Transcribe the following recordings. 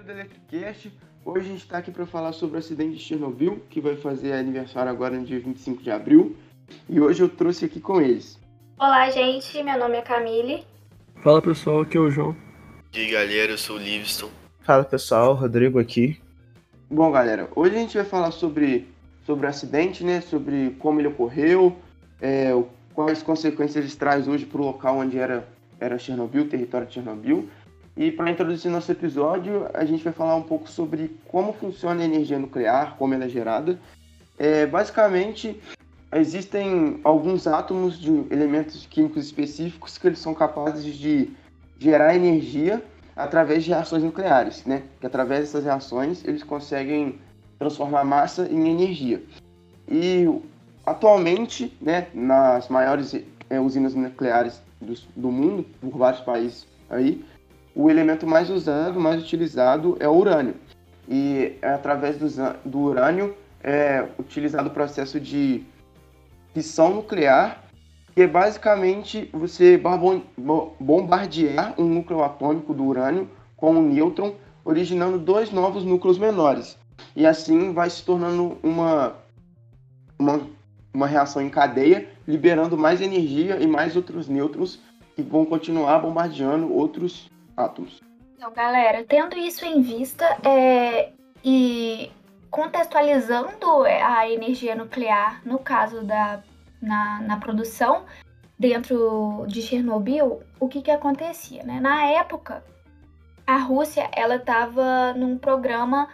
galera do Electricast. Hoje a gente está aqui para falar sobre o acidente de Chernobyl, que vai fazer aniversário agora no dia 25 de abril. E hoje eu trouxe aqui com eles. Olá, gente. Meu nome é Camille. Fala pessoal, aqui é o João. E aí galera, eu sou o Livingston. Fala pessoal, Rodrigo aqui. Bom, galera, hoje a gente vai falar sobre, sobre o acidente, né? Sobre como ele ocorreu, é, quais consequências ele traz hoje para o local onde era, era Chernobyl, território de Chernobyl. E para introduzir nosso episódio, a gente vai falar um pouco sobre como funciona a energia nuclear, como ela é gerada. É, basicamente, existem alguns átomos de elementos químicos específicos que eles são capazes de gerar energia através de reações nucleares, né? Que através dessas reações eles conseguem transformar massa em energia. E atualmente, né, nas maiores é, usinas nucleares do, do mundo, por vários países aí, o elemento mais usado, mais utilizado é o urânio. E é através do, do urânio é utilizado o processo de fissão nuclear, que é basicamente você bombardear um núcleo atômico do urânio com um nêutron, originando dois novos núcleos menores. E assim vai se tornando uma, uma, uma reação em cadeia, liberando mais energia e mais outros nêutrons que vão continuar bombardeando outros átomos. Então, galera, tendo isso em vista é, e contextualizando a energia nuclear, no caso da na, na produção dentro de Chernobyl, o que que acontecia, né? Na época, a Rússia ela estava num programa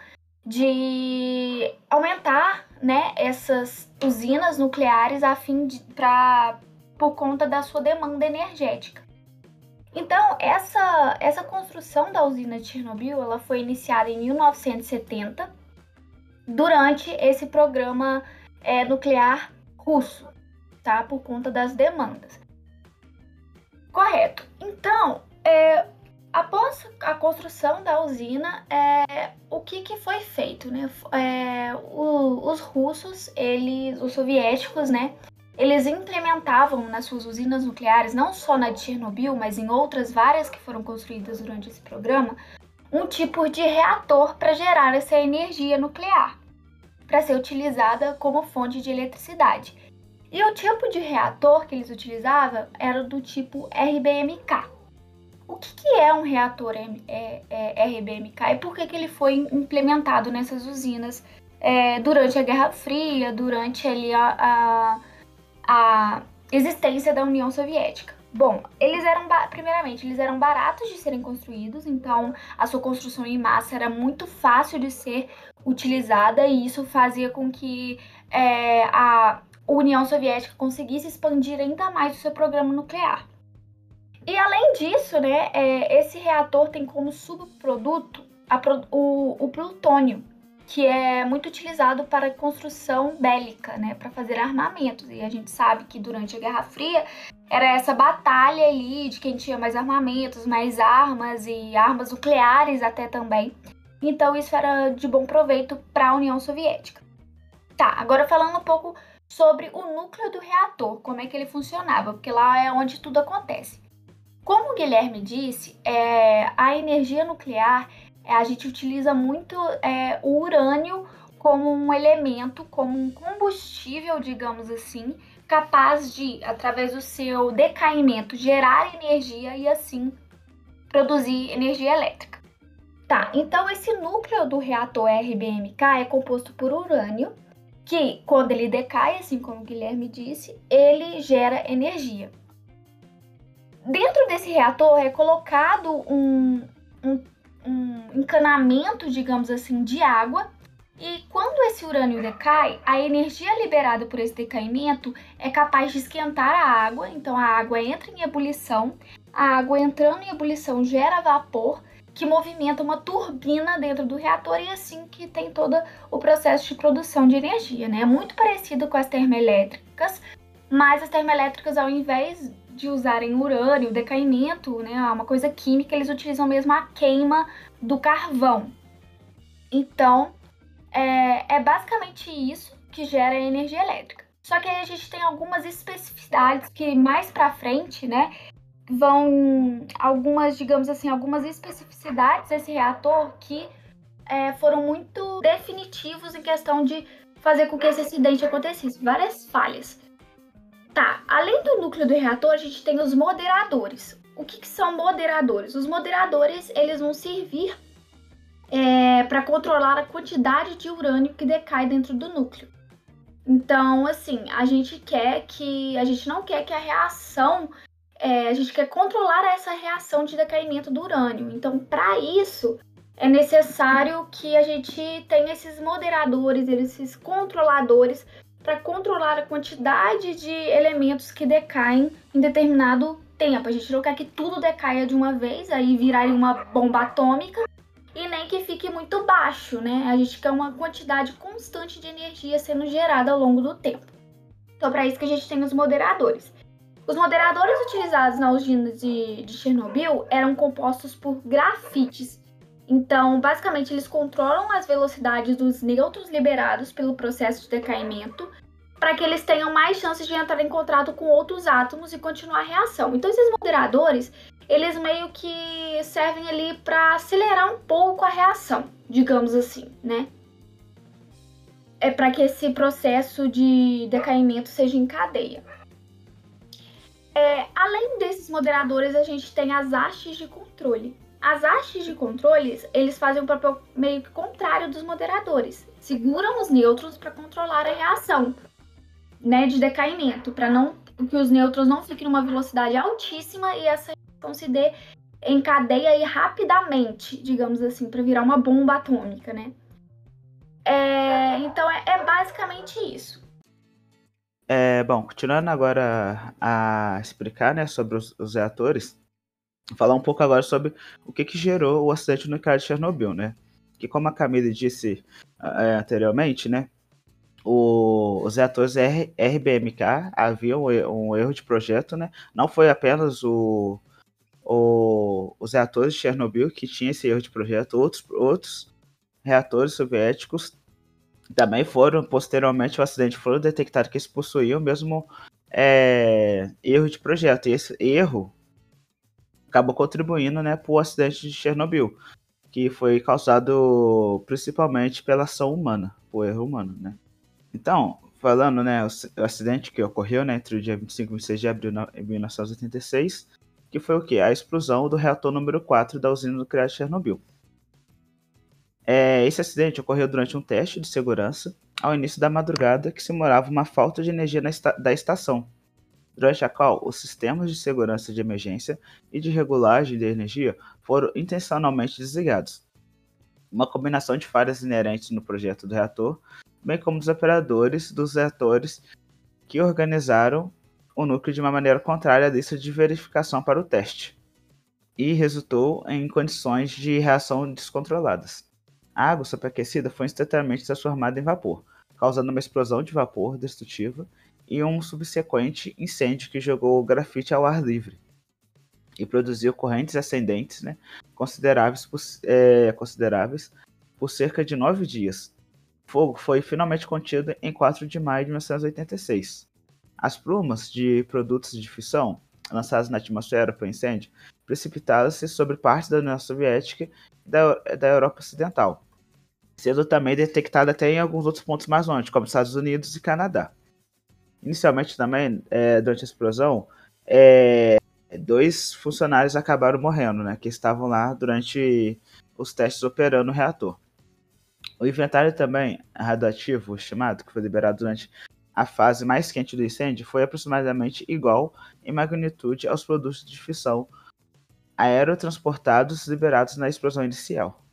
de aumentar, né, essas usinas nucleares a fim de para por conta da sua demanda energética. Então, essa, essa construção da usina de Chernobyl ela foi iniciada em 1970 durante esse programa é, nuclear russo, tá? Por conta das demandas. Correto. Então, é, após a construção da usina, é, o que, que foi feito, né? É, o, os russos, eles, os soviéticos, né? Eles implementavam nas suas usinas nucleares, não só na de Chernobyl, mas em outras várias que foram construídas durante esse programa, um tipo de reator para gerar essa energia nuclear, para ser utilizada como fonte de eletricidade. E o tipo de reator que eles utilizavam era do tipo RBMK. O que, que é um reator é, é, RBMK e por que, que ele foi implementado nessas usinas é, durante a Guerra Fria, durante ali a, a a existência da União Soviética. Bom, eles eram, primeiramente, eles eram baratos de serem construídos, então a sua construção em massa era muito fácil de ser utilizada e isso fazia com que é, a União Soviética conseguisse expandir ainda mais o seu programa nuclear. E além disso, né, é, esse reator tem como subproduto a, o, o plutônio, que é muito utilizado para construção bélica, né, para fazer armamentos. E a gente sabe que durante a Guerra Fria era essa batalha ali de quem tinha mais armamentos, mais armas e armas nucleares até também. Então isso era de bom proveito para a União Soviética. Tá, agora falando um pouco sobre o núcleo do reator, como é que ele funcionava, porque lá é onde tudo acontece. Como o Guilherme disse, é, a energia nuclear a gente utiliza muito é, o urânio como um elemento, como um combustível, digamos assim, capaz de, através do seu decaimento, gerar energia e assim produzir energia elétrica. Tá, então esse núcleo do reator RBMK é composto por urânio, que quando ele decai, assim como o Guilherme disse, ele gera energia. Dentro desse reator é colocado um, um um encanamento, digamos assim, de água. E quando esse urânio decai, a energia liberada por esse decaimento é capaz de esquentar a água. Então a água entra em ebulição. A água entrando em ebulição gera vapor que movimenta uma turbina dentro do reator e é assim que tem todo o processo de produção de energia, né? É muito parecido com as termoelétricas, mas as termoelétricas ao invés de usarem urânio, decaimento, né, uma coisa química, eles utilizam mesmo a queima do carvão. Então, é, é basicamente isso que gera a energia elétrica. Só que aí a gente tem algumas especificidades que mais para frente, né, vão algumas, digamos assim, algumas especificidades desse reator que é, foram muito definitivos em questão de fazer com que esse acidente acontecesse. Várias falhas. Tá, além do núcleo do reator, a gente tem os moderadores. O que, que são moderadores? Os moderadores eles vão servir é, para controlar a quantidade de urânio que decai dentro do núcleo. Então, assim, a gente quer que. A gente não quer que a reação. É, a gente quer controlar essa reação de decaimento do urânio. Então, para isso, é necessário que a gente tenha esses moderadores, esses controladores, para controlar a quantidade de elementos que decaem em determinado tempo. A gente não quer que tudo decaia de uma vez, aí virar uma bomba atômica e nem que fique muito baixo, né? A gente quer uma quantidade constante de energia sendo gerada ao longo do tempo. Então, para isso que a gente tem os moderadores. Os moderadores utilizados na usina de, de Chernobyl eram compostos por grafites. Então, basicamente, eles controlam as velocidades dos nêutrons liberados pelo processo de decaimento para que eles tenham mais chances de entrar em contato com outros átomos e continuar a reação. Então, esses moderadores, eles meio que servem ali para acelerar um pouco a reação, digamos assim, né? É para que esse processo de decaimento seja em cadeia. É, além desses moderadores, a gente tem as hastes de controle. As hastes de controles, eles fazem um papel meio que contrário dos moderadores. Seguram os nêutrons para controlar a reação, né, de decaimento, para não que os nêutrons não fiquem numa velocidade altíssima e essa então se dê em cadeia aí rapidamente, digamos assim, para virar uma bomba atômica, né? É, então é, é, basicamente isso. É, bom, continuando agora a explicar né, sobre os, os reatores, falar um pouco agora sobre o que, que gerou o acidente nuclear de Chernobyl, né? Que como a Camille disse é, anteriormente, né? O, os reatores R, RBMK havia um, um, erro de projeto, né? Não foi apenas o, o, os reatores de Chernobyl, que tinha esse erro de projeto, outros, outros reatores soviéticos também foram, posteriormente, o acidente foram detectados que eles possuíam mesmo é, erro de projeto. E esse erro acabou contribuindo né, para o acidente de Chernobyl, que foi causado principalmente pela ação humana, por erro humano. Né? Então, falando, né, o, acidente que ocorreu né, entre o dia 25 e 26 de abril de 1986 que foi o que? A explosão do reator número 4 da usina nuclear de Chernobyl. É, esse acidente ocorreu durante um teste de segurança ao início da madrugada que simulava uma falta de energia esta da estação, durante a qual os sistemas de segurança de emergência e de regulagem de energia foram intencionalmente desligados. Uma combinação de falhas inerentes no projeto do reator, bem como dos operadores dos reatores que organizaram o núcleo de uma maneira contrária à lista de verificação para o teste, e resultou em condições de reação descontroladas. A água superaquecida foi instantaneamente transformada em vapor, causando uma explosão de vapor destrutiva e um subsequente incêndio que jogou o grafite ao ar livre e produziu correntes ascendentes né, consideráveis, por, é, consideráveis por cerca de nove dias. O fogo foi finalmente contido em 4 de maio de 1986. As plumas de produtos de fissão lançadas na atmosfera por incêndio precipitaram-se sobre parte da União Soviética e da, da Europa Ocidental, sendo também detectada até em alguns outros pontos mais longe, como Estados Unidos e Canadá. Inicialmente também, é, durante a explosão, é, dois funcionários acabaram morrendo, né, que estavam lá durante os testes operando o reator. O inventário também radioativo estimado, que foi liberado durante a fase mais quente do incêndio foi aproximadamente igual em magnitude aos produtos de fissão aerotransportados liberados na explosão inicial.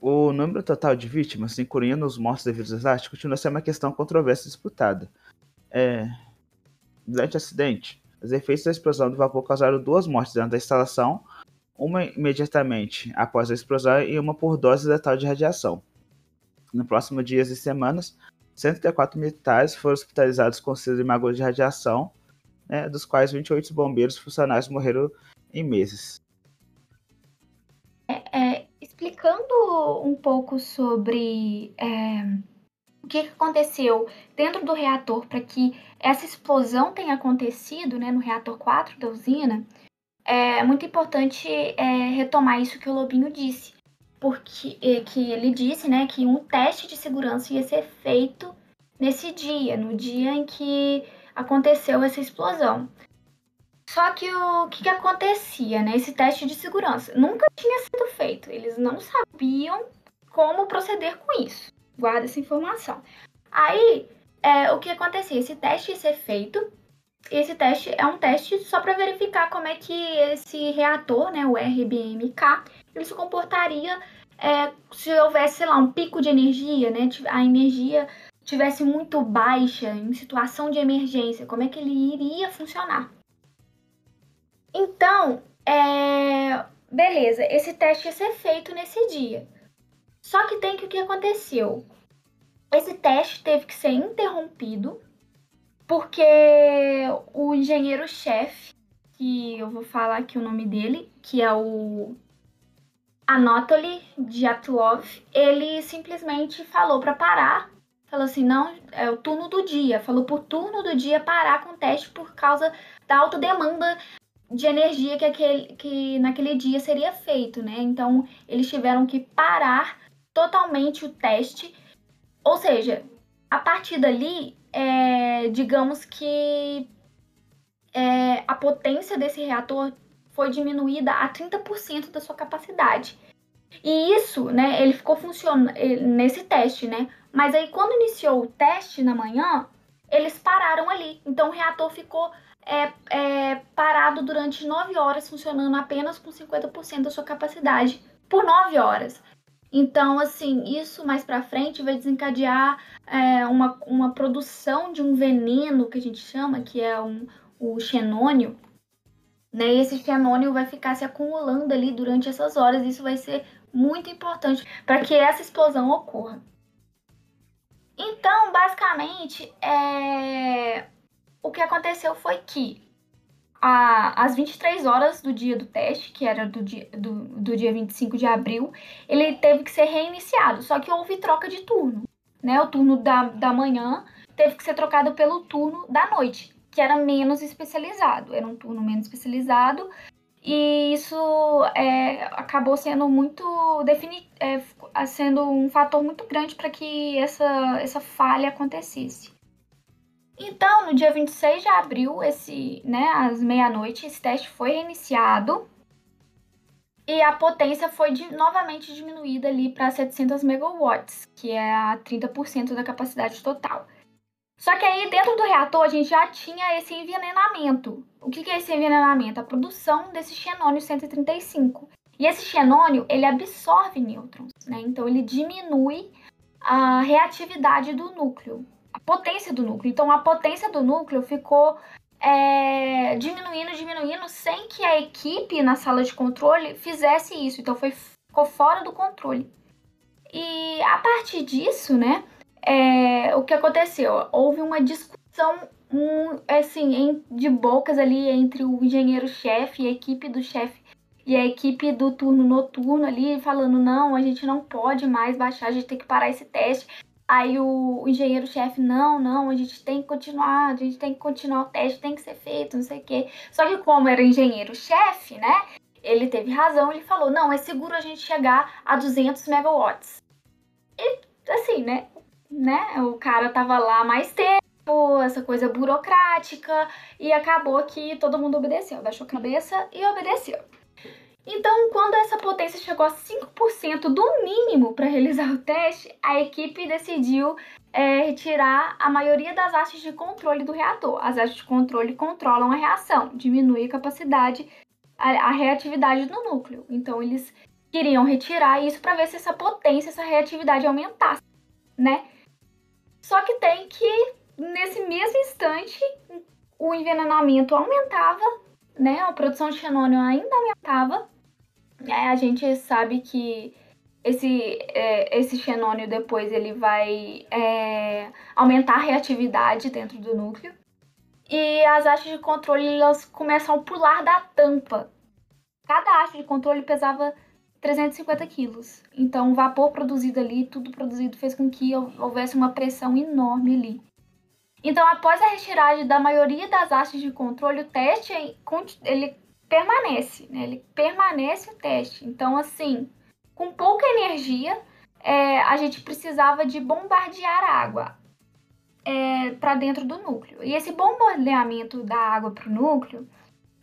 O número total de vítimas, incluindo os mortos devido ao desastre, continua sendo uma questão controversa e disputada. É... Durante o acidente, os efeitos da explosão do vapor causaram duas mortes dentro da instalação, uma imediatamente após a explosão e uma por dose letal de radiação. No próximo dias e semanas, 104 militares foram hospitalizados com aguda de radiação, né, dos quais 28 bombeiros funcionários morreram em meses. É, é, explicando um pouco sobre é, o que aconteceu dentro do reator para que essa explosão tenha acontecido né, no reator 4 da usina, é muito importante é, retomar isso que o Lobinho disse porque que ele disse, né, que um teste de segurança ia ser feito nesse dia, no dia em que aconteceu essa explosão. Só que o que, que acontecia, né? Esse teste de segurança nunca tinha sido feito. Eles não sabiam como proceder com isso. Guarda essa informação. Aí, é, o que acontecia? Esse teste ia ser feito. Esse teste é um teste só para verificar como é que esse reator, né, o RBMK, ele se comportaria é, se houvesse, sei lá, um pico de energia, né? A energia tivesse muito baixa em situação de emergência, como é que ele iria funcionar? Então, é... beleza, esse teste ia ser feito nesse dia. Só que tem que o que aconteceu? Esse teste teve que ser interrompido porque o engenheiro-chefe, que eu vou falar aqui o nome dele, que é o Anatoly Dyatlov, ele simplesmente falou para parar. Falou assim, não, é o turno do dia. Falou por turno do dia parar com o teste por causa da alta demanda de energia que, aquele, que naquele dia seria feito, né? Então, eles tiveram que parar totalmente o teste. Ou seja, a partir dali, é, digamos que é, a potência desse reator foi diminuída a 30% da sua capacidade. E isso, né, ele ficou funcionando nesse teste, né? Mas aí quando iniciou o teste na manhã, eles pararam ali. Então o reator ficou é, é, parado durante 9 horas, funcionando apenas com 50% da sua capacidade por 9 horas. Então, assim, isso mais para frente vai desencadear é, uma, uma produção de um veneno que a gente chama, que é um, o xenônio, né? E esse fenônio vai ficar se acumulando ali durante essas horas. Isso vai ser muito importante para que essa explosão ocorra. Então, basicamente, é... o que aconteceu foi que a, às 23 horas do dia do teste, que era do dia, do, do dia 25 de abril, ele teve que ser reiniciado. Só que houve troca de turno. Né? O turno da, da manhã teve que ser trocado pelo turno da noite que era menos especializado, era um turno menos especializado, e isso é, acabou sendo muito defini é, sendo um fator muito grande para que essa, essa falha acontecesse. Então, no dia 26 de abril, esse, né, às meia-noite, esse teste foi reiniciado e a potência foi de, novamente diminuída ali para 700 megawatts, que é a 30% da capacidade total. Só que aí dentro do reator a gente já tinha esse envenenamento. O que, é esse envenenamento? A produção desse xenônio 135. E esse xenônio, ele absorve nêutrons, né? Então ele diminui a reatividade do núcleo, potência do núcleo. Então a potência do núcleo ficou é, diminuindo, diminuindo, sem que a equipe na sala de controle fizesse isso. Então foi, ficou fora do controle. E a partir disso, né? é, o que aconteceu? Houve uma discussão um, assim, de bocas ali entre o engenheiro-chefe e a equipe do chefe e a equipe do turno noturno ali falando não, a gente não pode mais baixar, a gente tem que parar esse teste. Aí o, engenheiro-chefe, não, não, a gente tem que continuar, a gente tem que continuar o teste, tem que ser feito, não sei o quê. Só que como era engenheiro-chefe, né, ele teve razão, ele falou, não, é seguro a gente chegar a 200 megawatts. E, assim, né, né? O cara tava lá mais tempo, essa coisa burocrática, e acabou que todo mundo obedeceu, baixou a cabeça e obedeceu. Então, quando essa potência chegou a 5% do mínimo para realizar o teste, a equipe decidiu é, retirar a maioria das hastes de controle do reator. As hastes de controle controlam a reação, diminui a capacidade, a, a reatividade do núcleo. Então, eles queriam retirar isso para ver se essa potência, essa reatividade aumentasse, né? Só que tem que, nesse mesmo instante, o envenenamento aumentava, né? A produção de xenônio ainda aumentava. É, a gente sabe que esse, é, esse xenônio depois ele vai é, aumentar a reatividade dentro do núcleo. E as hastes de controle elas começam a pular da tampa. Cada haste de controle pesava 350 quilos. Então, o vapor produzido ali, tudo produzido, fez com que houvesse uma pressão enorme ali. Então, após a retirada da maioria das hastes de controle, o teste ele permanece, né? Ele permanece o teste. Então, assim, com pouca energia, é, a gente precisava de bombardear a água é, para dentro do núcleo. E esse bombardeamento da água para o núcleo,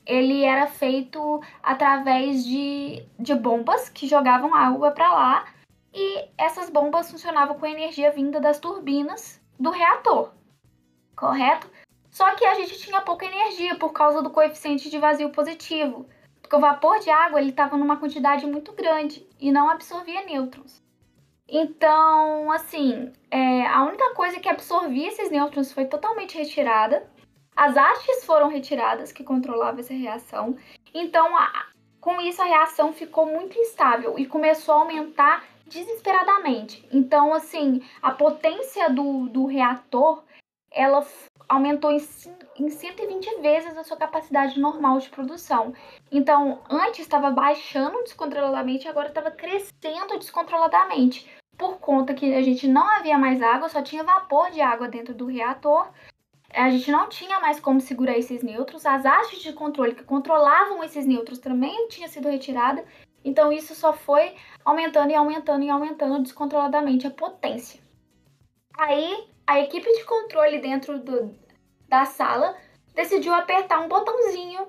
ele era feito através de, de bombas que jogavam água para lá e essas bombas funcionavam com energia vinda das turbinas do reator, correto? Só que a gente tinha pouca energia por causa do coeficiente de vazio positivo, porque o vapor de água ele estava numa quantidade muito grande e não absorvia nêutrons. Então, assim, é, a única coisa que absorvia esses nêutrons foi totalmente retirada. As hastes foram retiradas, que controlavam essa reação. Então, a, com isso, a reação ficou muito instável e começou a aumentar desesperadamente. Então, assim, a potência do, do reator, ela aumentou em, em 120 vezes a sua capacidade normal de produção. Então, antes estava baixando descontroladamente, agora estava crescendo descontroladamente. Por conta que a gente não havia mais água, só tinha vapor de água dentro do reator. A gente não tinha mais como segurar esses nêutrons. As hastes de controle que controlavam esses nêutrons também tinham sido retiradas. Então, isso só foi aumentando e aumentando e aumentando descontroladamente a potência. Aí, a equipe de controle dentro do, da sala decidiu apertar um botãozinho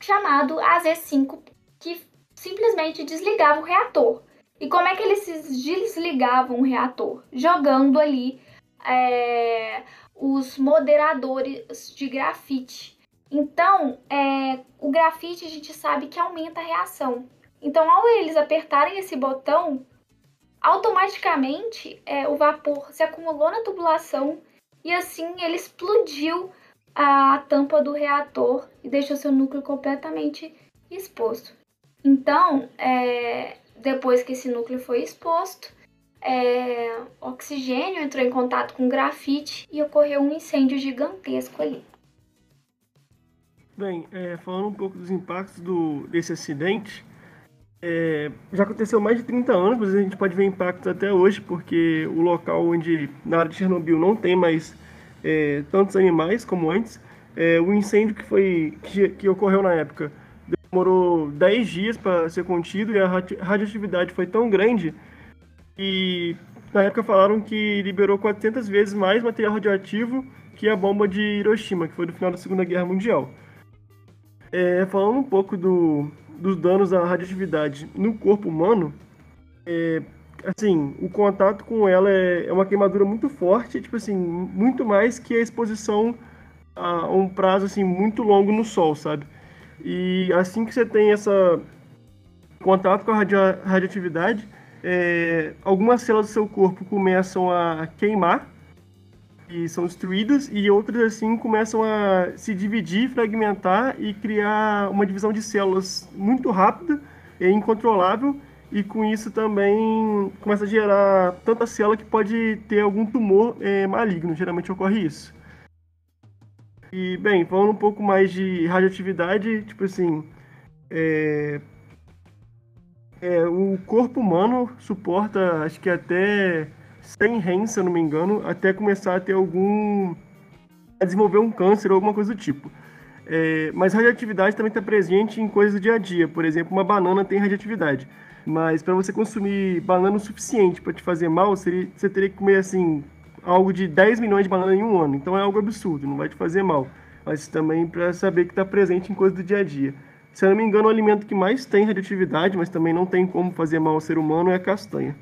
chamado AZ5 que simplesmente desligava o reator. E como é que eles desligavam o reator? Jogando ali é, os moderadores de grafite. Então, é, o grafite a gente sabe que aumenta a reação. Então, ao eles apertarem esse botão, automaticamente é, o vapor se acumulou na tubulação e assim ele explodiu a tampa do reator e deixou seu núcleo completamente exposto. Então, é, depois que esse núcleo foi exposto, é, oxigênio entrou em contato com grafite e ocorreu um incêndio gigantesco ali. Bem, é, falando um pouco dos impactos do, desse acidente, é, já aconteceu mais de 30 anos, mas a gente pode ver impactos até hoje, porque o local onde, na área de Chernobyl, não tem mais é, tantos animais como antes. É, o incêndio que, foi, que, que ocorreu na época demorou 10 dias para ser contido e a radioatividade foi tão grande que na época falaram que liberou 400 vezes mais material radioativo que a bomba de Hiroshima, que foi do final da Segunda Guerra Mundial. É, falando um pouco do, dos danos da radioatividade no corpo humano, é, assim, o contato com ela é, é, uma queimadura muito forte, tipo assim, muito mais que a exposição a um prazo assim muito longo no sol, sabe? E assim que você tem essa contato com a radio, radioatividade, é, algumas células do seu corpo começam a queimar e são destruídas e outras assim começam a se dividir, fragmentar e criar uma divisão de células muito rápida e incontrolável e com isso também começa a gerar tanta célula que pode ter algum tumor é, maligno, geralmente ocorre isso. E, bem, falando um pouco mais de radioatividade, tipo assim, é, é, o corpo humano suporta, acho que até 100 REMs, se eu não me engano, até começar a ter algum. a desenvolver um câncer ou alguma coisa do tipo. É, mas radioatividade também está presente em coisas do dia a dia. Por exemplo, uma banana tem radioatividade. Mas para você consumir banana o suficiente para te fazer mal, seria, você teria que comer assim algo de 10 milhões de bananas em um ano. Então é algo absurdo, não vai te fazer mal. Mas também para saber que está presente em coisas do dia a dia. Se eu não me engano, o alimento que mais tem radioatividade, mas também não tem como fazer mal ao ser humano, é a castanha.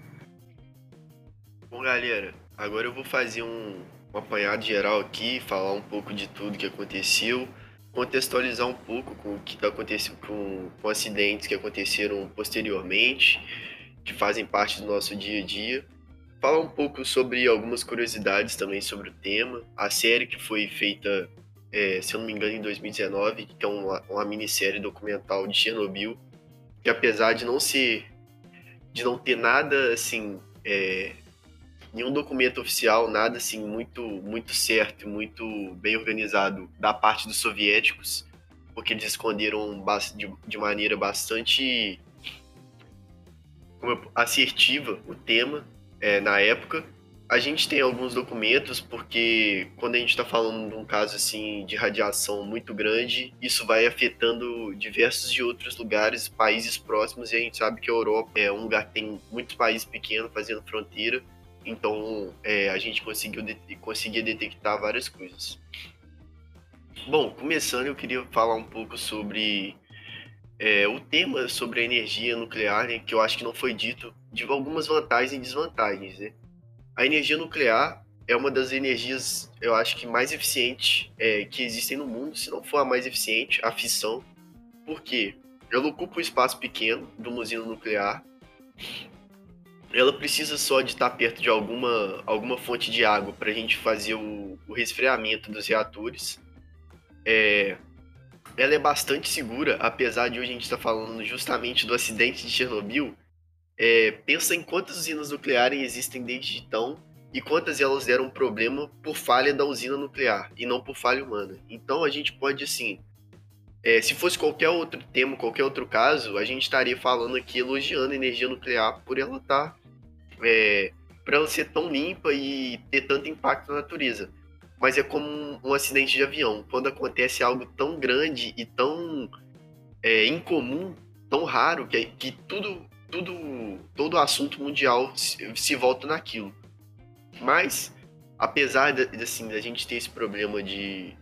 Galera, agora eu vou fazer um, um apanhado geral aqui, falar um pouco de tudo que aconteceu, contextualizar um pouco com o que está acontecendo com, com acidentes que aconteceram posteriormente, que fazem parte do nosso dia a dia falar um pouco sobre algumas curiosidades também sobre o tema. A série que foi feita, é, se eu não me engano, em 2019, que é uma, uma minissérie documental de Chernobyl, que apesar de não ser, de não ter nada assim, é, nenhum documento oficial, nada assim muito, muito certo, muito bem organizado da parte dos soviéticos, porque eles esconderam de, maneira bastante assertiva o tema é, na época. a gente tem alguns documentos, porque quando a gente está falando de um caso assim de radiação muito grande, isso vai afetando diversos de outros lugares, países próximos, e a gente sabe que a Europa é um lugar que tem muitos países pequenos fazendo fronteira, então é, a gente conseguiu de conseguia detectar várias coisas. Bom, começando, eu queria falar um pouco sobre é, o tema sobre a energia nuclear, né, que eu acho que não foi dito, de algumas vantagens e desvantagens, né? A energia nuclear é uma das energias, eu acho que mais eficientes é, que existem no mundo, se não for a mais eficiente, a fissão. Por quê? Ela ocupa um espaço pequeno de uma usina nuclear. Ela precisa só de estar perto de alguma, alguma fonte de água para a gente fazer o, o, resfriamento dos reatores. É, ela é bastante segura, apesar de hoje a gente estar tá falando justamente do acidente de Chernobyl é, pensa em quantas usinas nucleares existem desde então e quantas elas deram problema por falha da usina nuclear e não por falha humana. Então a gente pode, assim, é, se fosse qualquer outro tema, qualquer outro caso, a gente estaria falando aqui elogiando a energia nuclear por ela estar, tá, é, por ela ser tão limpa e ter tanto impacto na natureza. Mas é como um, acidente de avião, quando acontece algo tão grande e tão é, incomum, tão raro que, que tudo tudo, todo o assunto mundial se, se volta naquilo. Mas, apesar de, assim, da gente ter esse problema de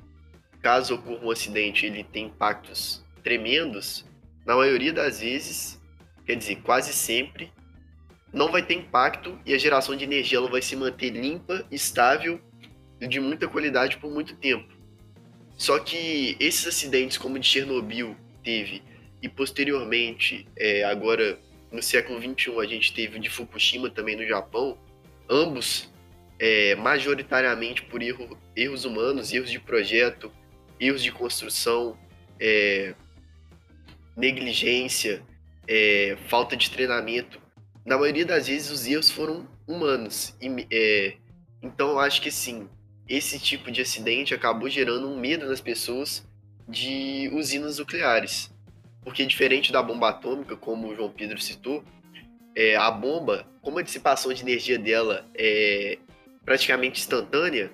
caso ocorra um acidente ele tem impactos tremendos, na maioria das vezes, quer dizer, quase sempre, não vai ter impacto e a geração de energia ela vai se manter limpa, estável e de muita qualidade por muito tempo. Só que esses acidentes como o de Chernobyl teve e posteriormente, é, agora no século XXI a gente teve o de Fukushima também no Japão, ambos é, majoritariamente por erro, erros humanos, erros de projeto, erros de construção, é, negligência, é, falta de treinamento. Na maioria das vezes os erros foram humanos. E, é, então eu acho que sim, esse tipo de acidente acabou gerando um medo nas pessoas de usinas nucleares. Porque diferente da bomba atômica, como o João Pedro citou, é, a bomba, como a dissipação de energia dela é praticamente instantânea,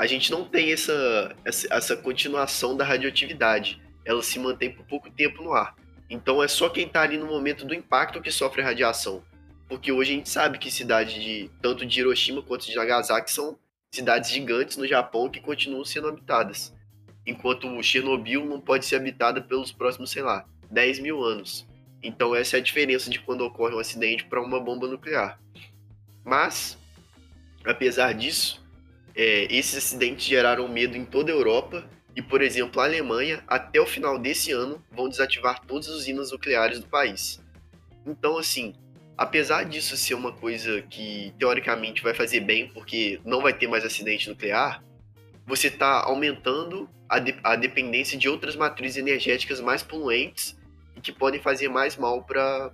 a gente não tem essa, essa, essa continuação da radioatividade. Ela se mantém por pouco tempo no ar. Então é só quem está ali no momento do impacto que sofre a radiação. Porque hoje a gente sabe que cidades de tanto de Hiroshima quanto de Nagasaki são cidades gigantes no Japão que continuam sendo habitadas. Enquanto Chernobyl não pode ser habitada pelos próximos, sei lá, 10 mil anos. Então essa é a diferença de quando ocorre um acidente para uma bomba nuclear. Mas, apesar disso, é, esses acidentes geraram medo em toda a Europa e, por exemplo, a Alemanha, até o final desse ano, vão desativar todas as usinas nucleares do país. Então, assim, apesar disso ser uma coisa que teoricamente vai fazer bem, porque não vai ter mais acidente nuclear, você está aumentando a, de a dependência de outras matrizes energéticas mais poluentes que podem fazer mais mal para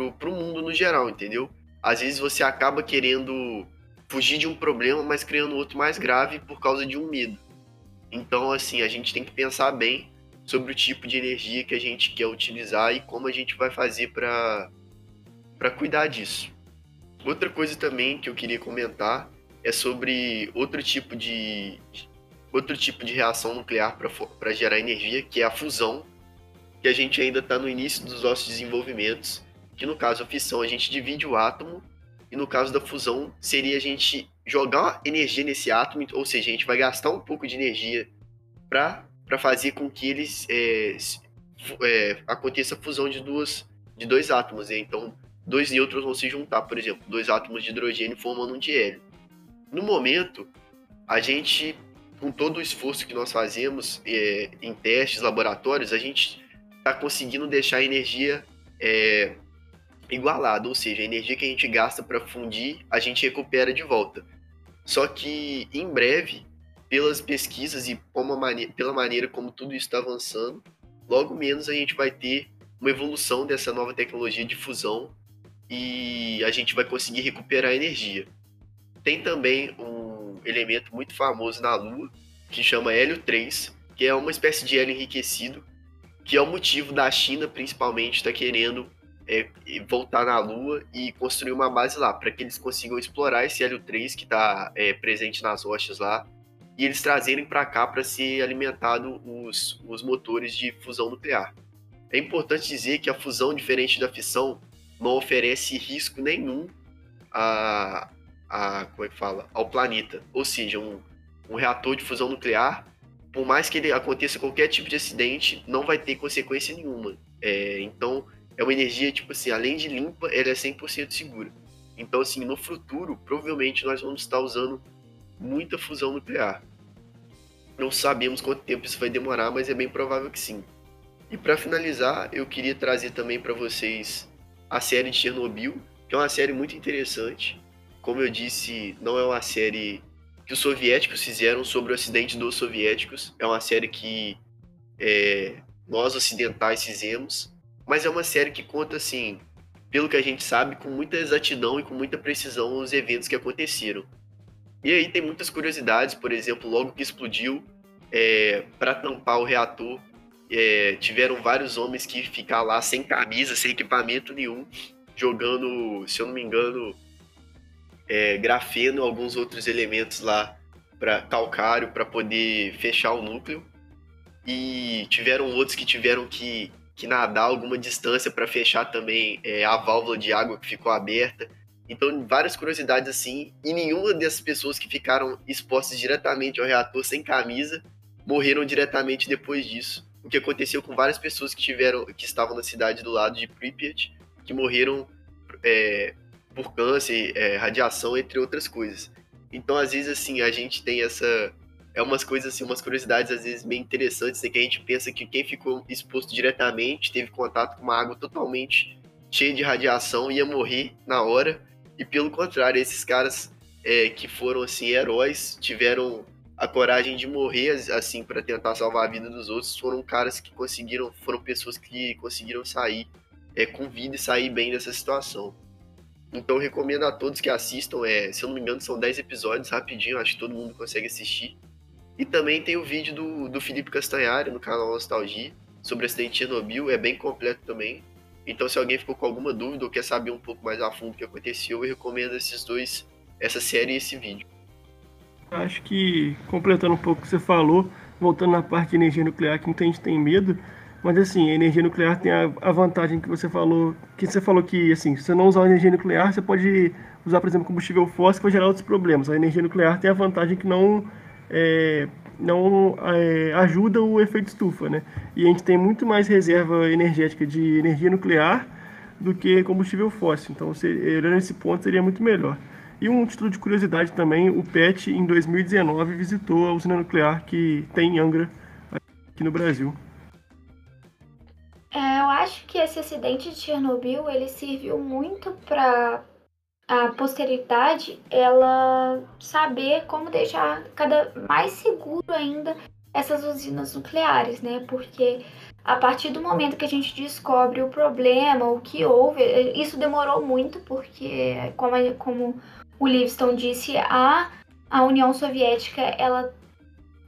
o mundo no geral, entendeu? Às vezes você acaba querendo fugir de um problema, mas criando outro mais grave por causa de um medo. Então, assim, a gente tem que pensar bem sobre o tipo de energia que a gente quer utilizar e como a gente vai fazer para cuidar disso. Outra coisa também que eu queria comentar é sobre outro tipo de outro tipo de reação nuclear para gerar energia, que é a fusão, que a gente ainda está no início dos nossos desenvolvimentos, que no caso da fissão a gente divide o átomo, e no caso da fusão seria a gente jogar energia nesse átomo, ou seja, a gente vai gastar um pouco de energia para fazer com que eles é, é, aconteça a fusão de duas de dois átomos, né? então dois nêutrons vão se juntar, por exemplo, dois átomos de hidrogênio formando um de hélio. No momento, a gente, com todo o esforço que nós fazemos é, em testes, laboratórios, a gente está conseguindo deixar a energia é, igualada, ou seja, a energia que a gente gasta para fundir, a gente recupera de volta. Só que em breve, pelas pesquisas e pela maneira como tudo isso está avançando, logo menos a gente vai ter uma evolução dessa nova tecnologia de fusão e a gente vai conseguir recuperar a energia. Tem também um elemento muito famoso na Lua que chama hélio 3, que é uma espécie de hélio enriquecido que é o motivo da China, principalmente, estar tá querendo é, voltar na Lua e construir uma base lá, para que eles consigam explorar esse hélio 3 que está é, presente nas rochas lá e eles trazerem para cá para ser alimentado os, os motores de fusão nuclear. É importante dizer que a fusão, diferente da fissão, não oferece risco nenhum a, a como é que fala, ao planeta. Ou seja, um, um reator de fusão nuclear, por mais que ele aconteça qualquer tipo de acidente, não vai ter consequência nenhuma. É, então, é uma energia, tipo assim, além de limpa, ela é 100% segura. Então, assim, no futuro, provavelmente nós vamos estar usando muita fusão nuclear. Não sabemos quanto tempo isso vai demorar, mas é bem provável que sim. E para finalizar, eu queria trazer também para vocês a série de Chernobyl, que é uma série muito interessante. Como eu disse, não é uma série que os soviéticos fizeram sobre o acidente dos soviéticos. É uma série que é, nós ocidentais fizemos, mas é uma série que conta assim, pelo que a gente sabe, com muita exatidão e com muita precisão os eventos que aconteceram. E aí tem muitas curiosidades, por exemplo, logo que explodiu, é, para tampar o reator, é, tiveram vários homens que ficaram lá sem camisa, sem equipamento nenhum, jogando, se eu não me engano, é, grafeno, alguns outros elementos lá para calcário para poder fechar o núcleo. E tiveram outros que tiveram que, que nadar alguma distância para fechar também é, a válvula de água que ficou aberta. Então, várias curiosidades assim, e nenhuma dessas pessoas que ficaram expostas diretamente ao reator sem camisa morreram diretamente depois disso. O que aconteceu com várias pessoas que tiveram, que estavam na cidade do lado de Pripyat, que morreram é, por câncer, é, radiação, entre outras coisas. Então, às vezes, assim, a gente tem essa. É umas coisas, assim, umas curiosidades, às vezes, bem interessantes, né, que a gente pensa que quem ficou exposto diretamente, teve contato com uma água totalmente cheia de radiação, ia morrer na hora. E pelo contrário, esses caras é, que foram, assim, heróis, tiveram a coragem de morrer, assim, para tentar salvar a vida dos outros, foram caras que conseguiram, foram pessoas que conseguiram sair é, com vida e sair bem dessa situação. Então recomendo a todos que assistam. É, se eu não me engano, são 10 episódios rapidinho, acho que todo mundo consegue assistir. E também tem o vídeo do, do Felipe Castanhari no canal Nostalgia sobre o acidente de Chernobyl, é bem completo também. Então, se alguém ficou com alguma dúvida ou quer saber um pouco mais a fundo o que aconteceu, eu recomendo esses dois, essa série e esse vídeo. Acho que, completando um pouco o que você falou, voltando na parte de energia nuclear, que muita gente tem medo, mas assim, a energia nuclear tem a, a, vantagem que você falou, que você falou que assim, se você não usar a energia nuclear, você pode usar, por exemplo, combustível fóssil para gerar outros problemas. A energia nuclear tem a vantagem que não é, não é, ajuda o efeito estufa, né? E a gente tem muito mais reserva energética de energia nuclear do que combustível fóssil. Então, olhando esse ponto, seria muito melhor. E um título de curiosidade também, o PET, em 2019, visitou a usina nuclear que tem em Angra, aqui no Brasil. É, eu acho que esse acidente de Chernobyl ele serviu muito para a posteridade ela saber como deixar cada mais seguro ainda essas usinas nucleares, né? Porque a partir do momento que a gente descobre o problema, o que houve, isso demorou muito, porque como, como o Livingston disse, a, a União Soviética ela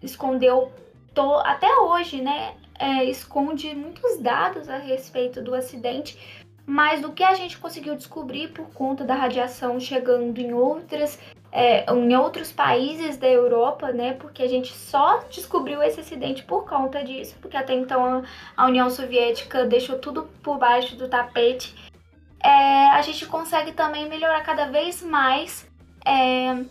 escondeu to, até hoje, né? é, esconde muitos dados a respeito do acidente, mas do que a gente conseguiu descobrir por conta da radiação chegando em outras é, em outros países da Europa, né? Porque a gente só descobriu esse acidente por conta disso, porque até então a União Soviética deixou tudo por baixo do tapete. É, a gente consegue também melhorar cada vez mais é,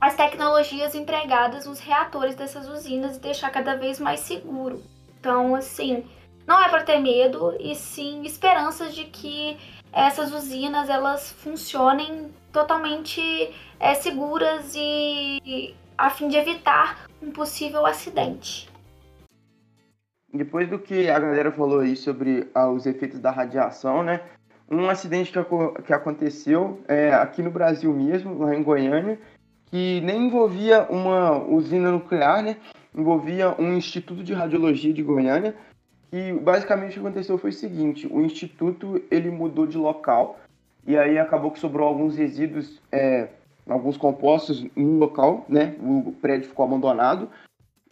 as tecnologias empregadas nos reatores dessas usinas e deixar cada vez mais seguro. Então, assim, não é para ter medo e sim esperanças de que essas usinas elas funcionem totalmente é, seguras e a fim de evitar um possível acidente. Depois do que a galera falou aí sobre ah, os efeitos da radiação, né? Um acidente que, que aconteceu é, aqui no Brasil mesmo, lá em Goiânia, que nem envolvia uma usina nuclear, né? envolvia um instituto de radiologia de Goiânia e basicamente o que aconteceu foi o seguinte: o instituto ele mudou de local e aí acabou que sobrou alguns resíduos, é, alguns compostos no local, né? O prédio ficou abandonado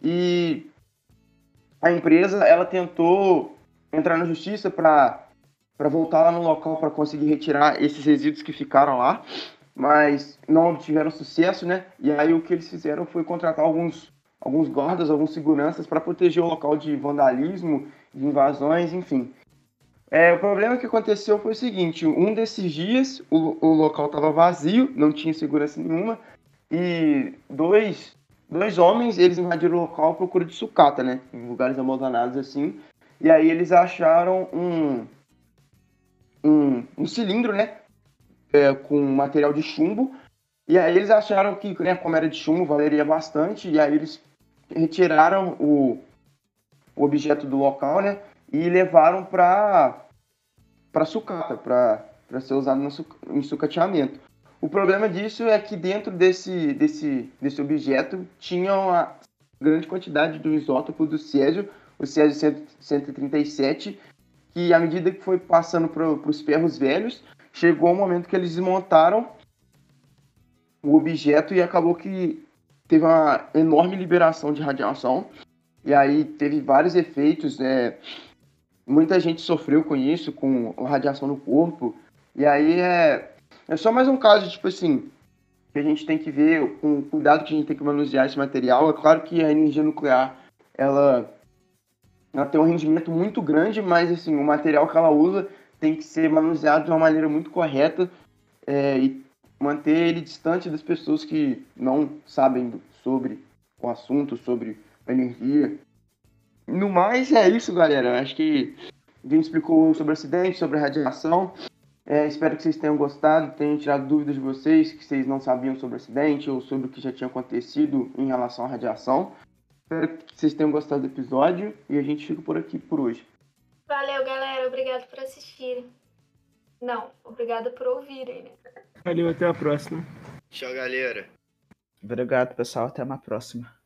e a empresa ela tentou entrar na justiça para para voltar lá no local para conseguir retirar esses resíduos que ficaram lá, mas não obtiveram sucesso, né? E aí o que eles fizeram foi contratar alguns alguns guardas, alguns seguranças para proteger o local de vandalismo, invasões, enfim. É, o problema que aconteceu foi o seguinte: um desses dias o, o local estava vazio, não tinha segurança nenhuma, e dois, dois homens eles invadiram o local à procura de sucata, né? Em lugares abandonados assim. E aí eles acharam um, um, um cilindro, né? É, com material de chumbo. E aí eles acharam que, né, como era de chumbo, valeria bastante. E aí eles retiraram o, o objeto do local, né? E levaram para para sucata, para ser usado no, em sucateamento. O problema disso é que dentro desse, desse, desse objeto tinha uma grande quantidade do isótopo do césio, o césio 137, que à medida que foi passando para os ferros velhos, chegou o um momento que eles desmontaram o objeto e acabou que teve uma enorme liberação de radiação. E aí teve vários efeitos, né? Muita gente sofreu com isso, com radiação no corpo. E aí é, é só mais um caso, tipo assim, que a gente tem que ver com o cuidado que a gente tem que manusear esse material. É claro que a energia nuclear, ela, ela tem um rendimento muito grande, mas assim, o material que ela usa tem que ser manuseado de uma maneira muito correta é, e manter ele distante das pessoas que não sabem sobre o assunto, sobre energia. No mais, é isso, galera. Acho que a gente explicou sobre o acidente, sobre a radiação. É, espero que vocês tenham gostado, tenham tirado dúvidas de vocês, que vocês não sabiam sobre o acidente ou sobre o que já tinha acontecido em relação à radiação. Espero que vocês tenham gostado do episódio e a gente fica por aqui por hoje. Valeu, galera. Obrigado por assistirem. Não, obrigada por ouvirem. Né? Valeu, até a próxima. Tchau, galera. Obrigado, pessoal. Até uma próxima.